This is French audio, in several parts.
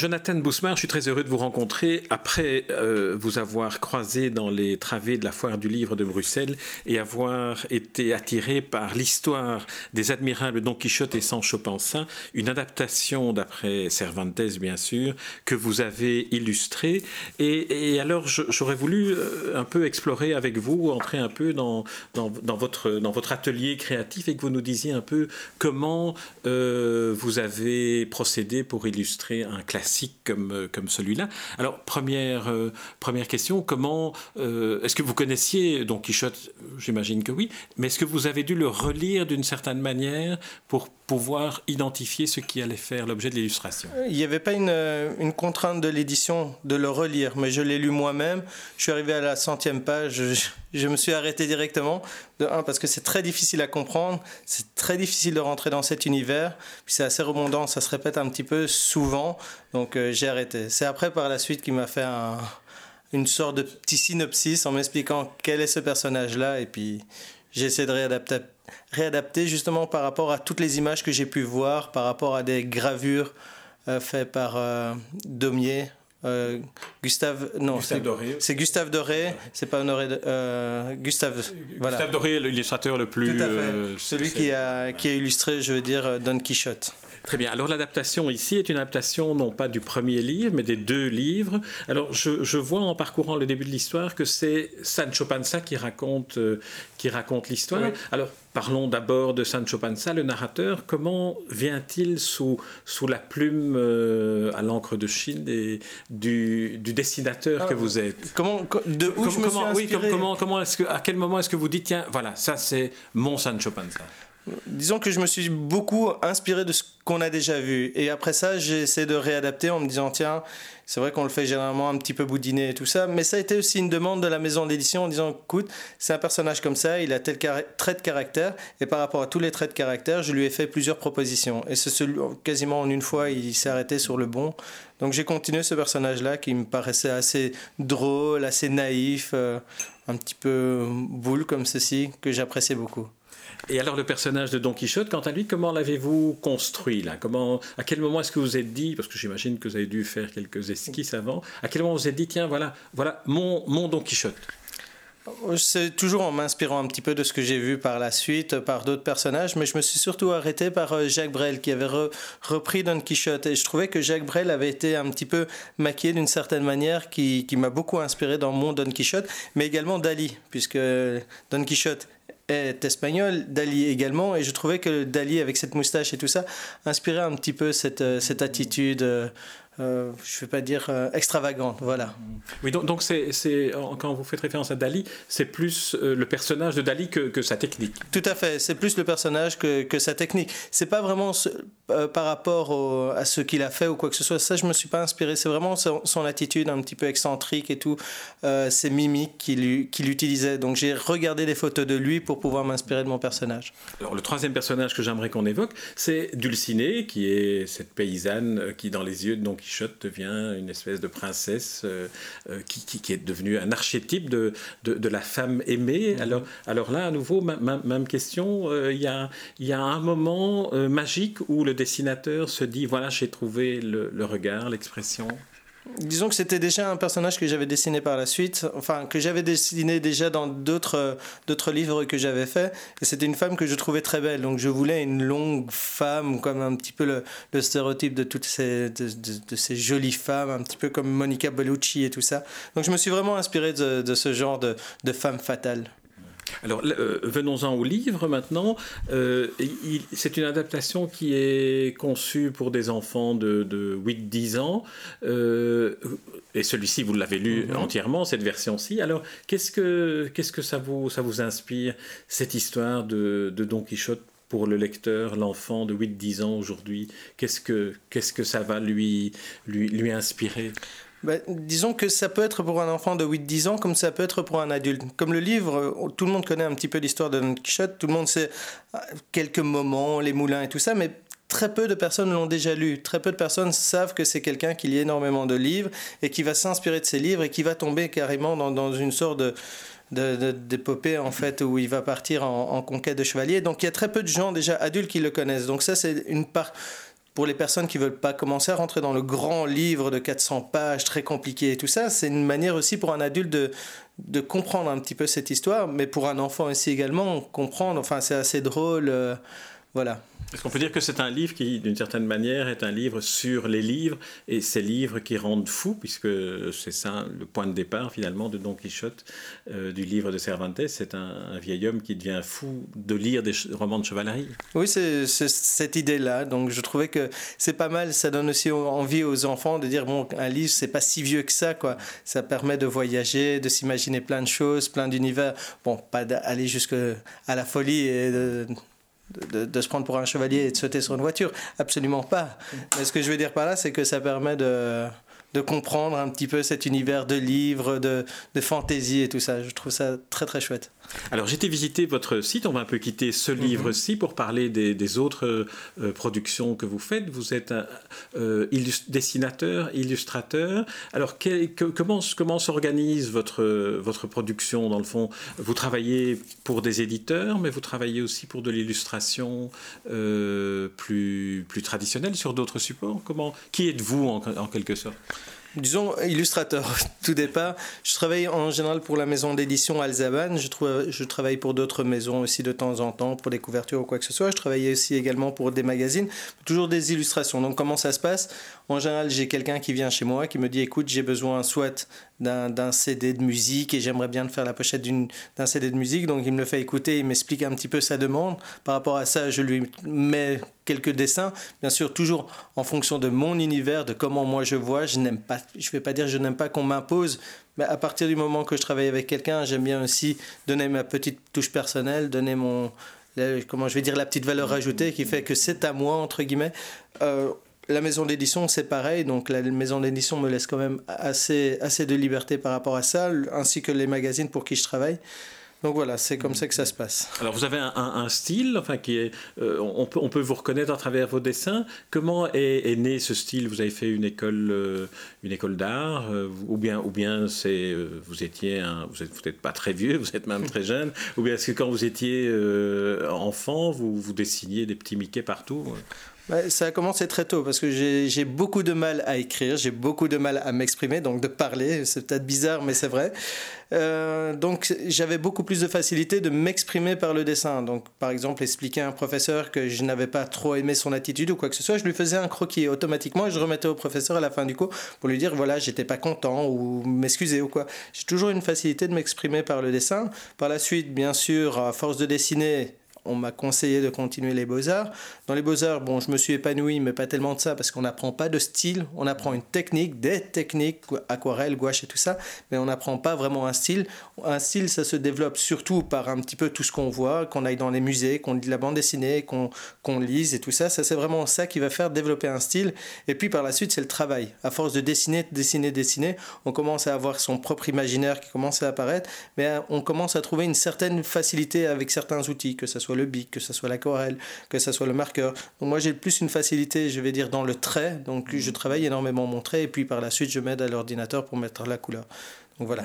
Jonathan Bousmar, je suis très heureux de vous rencontrer après euh, vous avoir croisé dans les travées de la foire du livre de Bruxelles et avoir été attiré par l'histoire des admirables Don Quichotte et Sancho Panza, une adaptation d'après Cervantes bien sûr que vous avez illustrée. Et, alors j'aurais voulu euh, un peu explorer avec vous, entrer un peu dans, votre atelier créatif et que vous nous disiez un peu comment euh, vous avez procédé pour illustrer un classique comme, euh, comme celui-là. Alors, première, euh, première question, comment, euh, est-ce que vous connaissiez Don Quichotte? J'imagine que oui, mais est-ce que vous avez dû le relire d'une certaine manière pour identifier ce qui allait faire l'objet de l'illustration Il n'y avait pas une, une, contrainte de l'édition de le relire, mais je l'ai lu moi-même. Je suis arrivé à la centième page, je, me suis arrêté directement. De un, parce que c'est très difficile à comprendre, c'est très difficile de rentrer dans cet univers, puis c'est assez rebondant, ça se répète un petit peu souvent, donc euh, j'ai arrêté. C'est après, par la suite, qu'il m'a fait un, une sorte de petit synopsis en m'expliquant quel est ce personnage-là, et puis j'ai essayé de réadapter, réadapter justement par rapport à toutes les images que j'ai pu voir, par rapport à des gravures euh, faites par euh, Daumier, euh, Gustave, non, Gustave Doré. C'est Gustave Doré, c'est pas Honoré. Gustave. Voilà. Gustave Doré, l'illustrateur le plus. Tout à fait. Celui qui a, qui a illustré, je veux dire, Don Quichotte. Très bien. Alors l'adaptation ici est une adaptation non pas du premier livre, mais des deux livres. Alors je, je vois en parcourant le début de l'histoire que c'est Sancho Panza qui raconte, euh, qui raconte l'histoire. Oui. Alors parlons d'abord de Sancho Panza, le narrateur. Comment vient-il sous, sous la plume euh, à l'encre de Chine et du, du dessinateur ah, que vous êtes? Comment, de où comment, je me suis oui, comment, comment est-ce que, à quel moment est-ce que vous dites tiens voilà ça c'est mon Sancho Panza Disons que je me suis beaucoup inspiré de ce qu'on a déjà vu. Et après ça, j'ai essayé de réadapter en me disant, tiens, c'est vrai qu'on le fait généralement un petit peu boudiner et tout ça, mais ça a été aussi une demande de la maison d'édition en disant, écoute, c'est un personnage comme ça, il a tel trait de caractère, et par rapport à tous les traits de caractère, je lui ai fait plusieurs propositions. Et c'est quasiment en une fois, il s'est arrêté sur le bon. Donc j'ai continué ce personnage-là qui me paraissait assez drôle, assez naïf, euh, un petit peu boule comme ceci, que j'appréciais beaucoup. Et alors le personnage de Don Quichotte, quant à lui, comment l'avez-vous construit là? Comment, À quel moment est-ce que vous êtes dit, parce que j'imagine que vous avez dû faire quelques esquisses avant, à quel moment vous êtes dit, tiens, voilà, voilà mon, mon Don Quichotte? C'est toujours en m'inspirant un petit peu de ce que j'ai vu par la suite, par d'autres personnages, mais je me suis surtout arrêté par Jacques Brel qui avait re, repris Don Quichotte. Et je trouvais que Jacques Brel avait été un petit peu maquillé d'une certaine manière qui, qui m'a beaucoup inspiré dans mon Don Quichotte, mais également Dali, puisque Don Quichotte est espagnol, Dali également, et je trouvais que Dali, avec cette moustache et tout ça, inspirait un petit peu cette, cette attitude euh, je ne vais pas dire euh, extravagante, voilà. Oui, donc, donc c'est, quand vous faites référence à Dali, c'est plus euh, le personnage de Dali que, que, sa technique. Tout à fait, c'est plus le personnage que, que sa technique. C'est pas vraiment ce, euh, par rapport au, à ce qu'il a fait ou quoi que ce soit. Ça, je me suis pas inspiré. C'est vraiment son, son, attitude un petit peu excentrique et tout, ses mimiques qu'il, qu'il utilisait. Donc j'ai regardé des photos de lui pour pouvoir m'inspirer de mon personnage. Alors le troisième personnage que j'aimerais qu'on évoque, c'est Dulcinée, qui est cette paysanne qui, dans les yeux de Don Quichotte, devient une espèce de princesse euh, euh, qui, qui, qui, est devenue un archétype de, de, de la femme aimée. Mm-hmm. Alors, alors là, à nouveau, ma, ma, même question, euh, il y, a, y a un moment magique où le dessinateur se dit, voilà, j'ai trouvé le, le regard, l'expression. Disons que c'était déjà un personnage que j'avais dessiné par la suite, enfin que j'avais dessiné déjà dans d'autres d'autres livres que j'avais fait. Et c'était une femme que je trouvais très belle, donc je voulais une longue femme, comme un petit peu le, le stéréotype de toutes ces de, de, de, ces jolies femmes, un petit peu comme Monica Bellucci et tout ça. Donc je me suis vraiment inspiré de, de ce genre de, de femme fatale. Alors, euh, venons-en au livre maintenant. Euh, c'est une adaptation qui est conçue pour des enfants de, de 8-10 ans. Euh, et celui-ci, vous l'avez lu -hmm. entièrement, cette version-ci. Alors, qu'est-ce que, qu'est-ce que ça, vous, ça vous inspire, cette histoire de, de Don Quichotte pour le lecteur, l'enfant de 8-10 ans aujourd'hui? Qu'est-ce que, qu'est-ce que ça va lui, lui, lui inspirer? Bah, disons que ça peut être pour un enfant de 8-10 ans comme ça peut être pour un adulte. Comme le livre, tout le monde connaît un petit peu l'histoire de Don Quichotte, tout le monde sait quelques moments, les moulins et tout ça, mais très peu de personnes l'ont déjà lu. Très peu de personnes savent que c'est quelqu'un qui lit énormément de livres et qui va s'inspirer de ces livres et qui va tomber carrément dans, dans une sorte de d'épopée en fait où il va partir en, conquête de chevalier. Donc il y a très peu de gens déjà adultes qui le connaissent. Donc ça c'est une part pour les personnes qui veulent pas commencer à rentrer dans le grand livre de 400 pages très compliqué et tout ça, c'est une manière aussi pour un adulte de, de comprendre un petit peu cette histoire, mais pour un enfant aussi également comprendre. Enfin c'est assez drôle. Euh, voilà. Est-ce qu'on peut dire que c'est un livre qui, d'une certaine manière, est un livre sur les livres et ces livres qui rendent fou, puisque c'est ça le point de départ finalement de Don Quichotte, euh, du livre de Cervantes. C'est un, vieil homme qui devient fou de lire des romans de chevalerie. Oui, c'est cette idée-là. Donc je trouvais que c'est pas mal. Ça donne aussi envie aux enfants de dire bon, un livre c'est pas si vieux que ça, quoi. Ça permet de voyager, de s'imaginer plein de choses, plein d'univers. Bon, pas d'aller jusque à la folie et de se prendre pour un chevalier et de sauter sur une voiture. Absolument pas. Mais ce que je veux dire par là, c'est que ça permet de, de comprendre un petit peu cet univers de livres, de, de fantaisie et tout ça. Je trouve ça très très chouette. Alors j'étais visiter votre site, on va un peu quitter ce mhm. livre-ci pour parler des, autres euh, productions que vous faites. Vous êtes un euh, dessinateur, illustrateur. Alors comment, comment s'organise votre, votre production dans le fond? Vous travaillez pour des éditeurs, mais vous travaillez aussi pour de l'illustration euh, plus, plus traditionnelle sur d'autres supports? Comment, qui êtes-vous en quelque sorte? Disons, illustrateur. Tout départ, je travaille en général pour la maison d'édition Alzaban. Je, je travaille pour d'autres maisons aussi de temps en temps, pour des couvertures ou quoi que ce soit. Je travaille aussi également pour des magazines, toujours des illustrations. Donc, comment ça se passe? En général, j'ai quelqu'un qui vient chez moi qui me dit écoute, j'ai besoin soit d'un CD de musique et j'aimerais bien faire la pochette d'un CD de musique. Donc, il me le fait écouter, il m'explique un petit peu sa demande. Par rapport à ça, je lui mets quelques dessins, bien sûr toujours en fonction de mon univers, de comment moi je vois. Je n'aime pas, je vais pas dire je n'aime pas qu'on m'impose, mais à partir du moment que je travaille avec quelqu'un, j'aime bien aussi donner ma petite touche personnelle, donner mon, comment je vais dire la petite valeur ajoutée qui fait que c'est à moi entre guillemets. Euh, la maison d'édition, c'est pareil, donc la maison d'édition me laisse quand même assez, assez de liberté par rapport à ça, ainsi que les magazines pour qui je travaille. Donc voilà, c'est comme ça que ça se passe. Alors vous avez un, style, enfin qui est, euh, on, peut, on peut vous reconnaître à travers vos dessins. Comment est, né ce style? Vous avez fait une école, euh, une école d'art, euh, ou bien, ou bien c'est, vous étiez, vous n'êtes vous pas très vieux, vous êtes même très jeune, ou bien est-ce que quand vous étiez enfant, vous, vous dessiniez des petits Mickey partout? Ça a commencé très tôt parce que j'ai beaucoup de mal à écrire, j'ai beaucoup de mal à m'exprimer, donc de parler, c'est peut-être bizarre, mais c'est vrai. Euh, donc j'avais beaucoup plus de facilité de m'exprimer par le dessin. Donc par exemple, expliquer à un professeur que je n'avais pas trop aimé son attitude ou quoi que ce soit, je lui faisais un croquis automatiquement et je remettais au professeur à la fin du cours pour lui dire voilà, j'étais pas content ou m'excuser ou quoi. J'ai toujours une facilité de m'exprimer par le dessin. Par la suite, bien sûr, à force de dessiner, on m'a conseillé de continuer les beaux-arts. Dans les beaux-arts, bon, je me suis épanoui, mais pas tellement de ça, parce qu'on n'apprend pas de style, on apprend une technique, des techniques, aquarelle, gouache et tout ça, mais on n'apprend pas vraiment un style. Un style, ça se développe surtout par un petit peu tout ce qu'on voit, qu'on aille dans les musées, qu'on lit la bande dessinée, qu'on lise et tout ça. Ça, c'est vraiment ça qui va faire développer un style. Et puis par la suite, c'est le travail. À force de dessiner, dessiner, dessiner, on commence à avoir son propre imaginaire qui commence à apparaître, mais on commence à trouver une certaine facilité avec certains outils, que ce soit le bic, que ce soit l'aquarelle, que ce soit le marqueur. Moi j'ai plus une facilité, je vais dire, dans le trait. Donc je travaille énormément mon trait et puis par la suite je m'aide à l'ordinateur pour mettre la couleur voilà.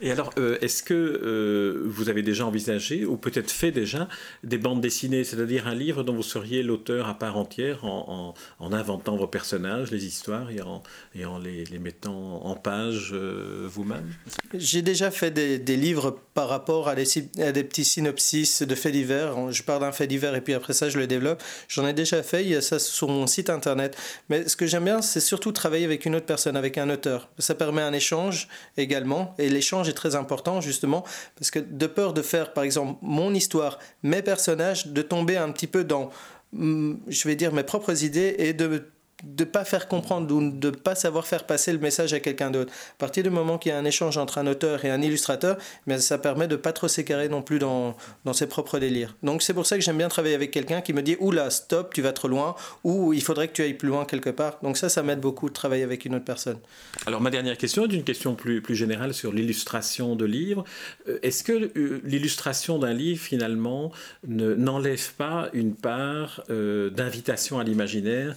Et alors, euh, est-ce que euh, vous avez déjà envisagé, ou peut-être fait déjà, des bandes dessinées, c'est-à-dire un livre dont vous seriez l'auteur à part entière, en, inventant vos personnages, les histoires, et en, et en les, mettant en page euh, vous-même? J'ai déjà fait des, livres par rapport à des, à des, petits synopsis de faits divers. Je pars d'un fait divers et puis après ça, je le développe. J'en ai déjà fait, il y a ça sur mon site internet. Mais ce que j'aime bien, c'est surtout travailler avec une autre personne, avec un auteur. Ça permet un échange également et l'échange est très important justement parce que de peur de faire par exemple mon histoire, mes personnages, de tomber un petit peu dans, mm, je vais dire, mes propres idées et de de pas faire comprendre ou de pas savoir faire passer le message à quelqu'un d'autre. À partir du moment qu'il y a un échange entre un auteur et un illustrateur, mais ça permet de pas trop s'écarrer non plus dans, dans ses propres délires. Donc c'est pour ça que j'aime bien travailler avec quelqu'un qui me dit oula stop tu vas trop loin ou il faudrait que tu ailles plus loin quelque part. Donc ça ça m'aide beaucoup de travailler avec une autre personne. Alors ma dernière question est une question plus, plus générale sur l'illustration de livres. Euh, est-ce que euh, l'illustration d'un livre finalement n'enlève pas une part euh, d'invitation à l'imaginaire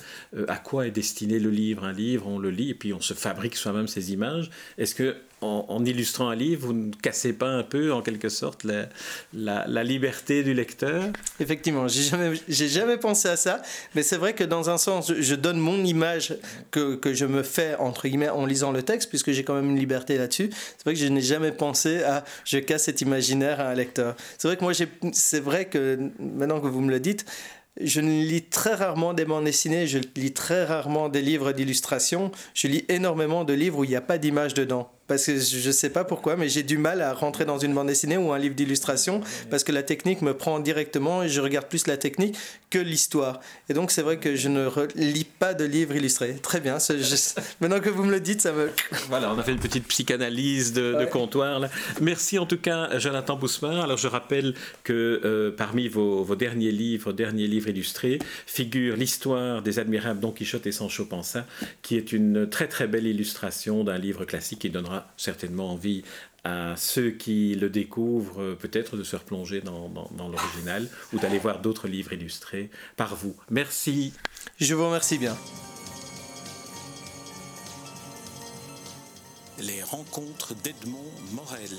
à est destiné le livre? Un livre, on le lit et puis on se fabrique soi-même ses images. Est-ce que en, illustrant un livre, vous ne cassez pas un peu, en quelque sorte, la, la, liberté du lecteur? Effectivement, j'ai jamais, j'ai jamais pensé à ça, mais c'est vrai que dans un sens, je donne mon image que, que, je me fais, entre guillemets, en lisant le texte, puisque j'ai quand même une liberté là-dessus. C'est vrai que je n'ai jamais pensé à je casse cet imaginaire à un lecteur. C'est vrai que moi, c'est vrai que maintenant que vous me le dites, je lis très rarement des bandes dessinées, je lis très rarement des livres d'illustration. Je lis énormément de livres où il n'y a pas d'image dedans parce que je ne sais pas pourquoi, mais j'ai du mal à rentrer dans une bande dessinée ou un livre d'illustration parce que la technique me prend directement et je regarde plus la technique que l'histoire. Et donc c'est vrai que je ne lis pas de livres illustrés. Très bien, maintenant que vous me le dites, ça me... Voilà, on a fait une petite psychanalyse de, comptoir. Là. Merci en tout cas Jonathan Boussemin. Alors je rappelle que euh, parmi vos, vos, derniers livres, derniers livres illustrés, figure l'histoire des admirables Don Quichotte et Sancho Panza, qui est une très très belle illustration d'un livre classique qui donnera certainement envie à ceux qui le découvrent euh, peut-être de se replonger dans, dans l'original ou d'aller voir d'autres livres illustrés par vous. Merci. Je vous remercie bien. Les rencontres d'Edmond Morel.